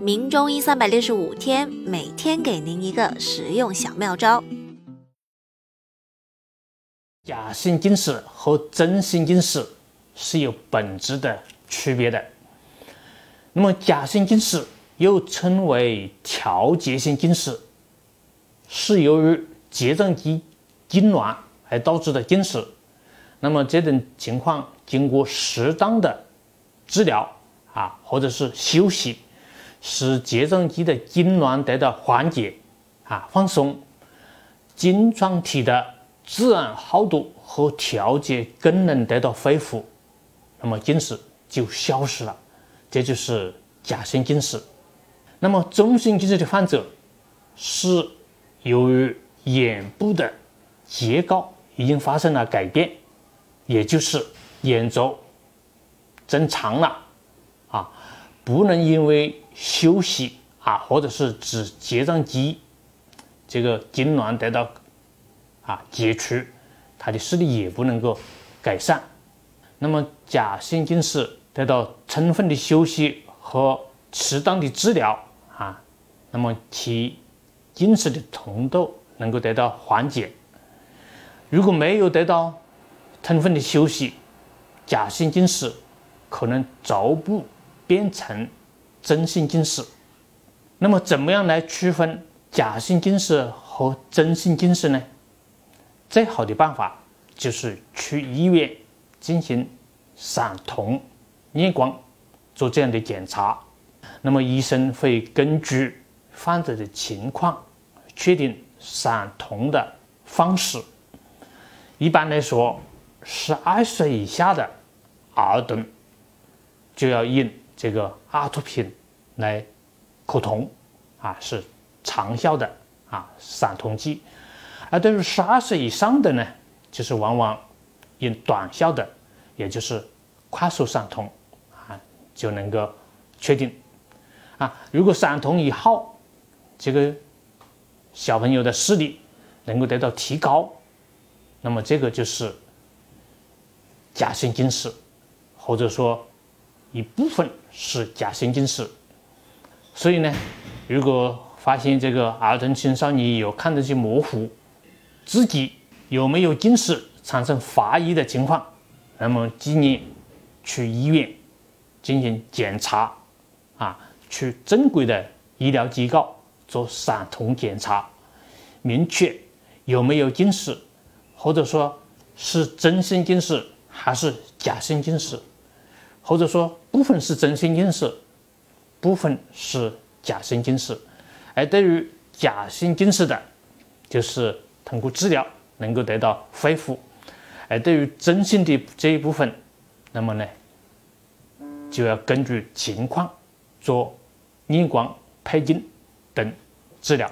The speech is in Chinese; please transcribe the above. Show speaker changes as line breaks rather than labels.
明中医三百六十五天，每天给您一个实用小妙招。
假性近视和真性近视是有本质的区别的。那么，假性近视又称为调节性近视，是由于睫状肌痉挛而导致的近视。那么，这种情况经过适当的治疗啊，或者是休息，使睫状肌的痉挛得到缓解啊，放松，晶状体的。自然厚度和调节功能得到恢复，那么近视就消失了，这就是假性近视。那么中性近视的患者是由于眼部的结构已经发生了改变，也就是眼轴增长了啊，不能因为休息啊，或者是指睫状肌这个痉挛得到。啊，解除他的视力也不能够改善。那么假性近视得到充分的休息和适当的治疗啊，那么其近视的程度能够得到缓解。如果没有得到充分的休息，假性近视可能逐步变成真性近视。那么怎么样来区分假性近视和真性近视呢？最好的办法就是去医院进行散瞳、验光，做这样的检查。那么医生会根据患者的情况确定散瞳的方式。一般来说，十二岁以下的儿童就要用这个阿托品来可瞳，啊，是长效的啊散瞳剂。而对于十二岁以上的呢，就是往往用短效的，也就是快速散瞳啊，就能够确定啊。如果散瞳以后，这个小朋友的视力能够得到提高，那么这个就是假性近视，或者说一部分是假性近视。所以呢，如果发现这个儿童青少年有看得见模糊，自己有没有近视产生怀疑的情况，那么建议去医院进行检查，啊，去正规的医疗机构做散瞳检查，明确有没有近视，或者说是真性近视还是假性近视，或者说部分是真性近视，部分是假性近视，而对于假性近视的，就是。通过治疗能够得到恢复，而对于真性的这一部分，那么呢，就要根据情况做验光、配镜等治疗。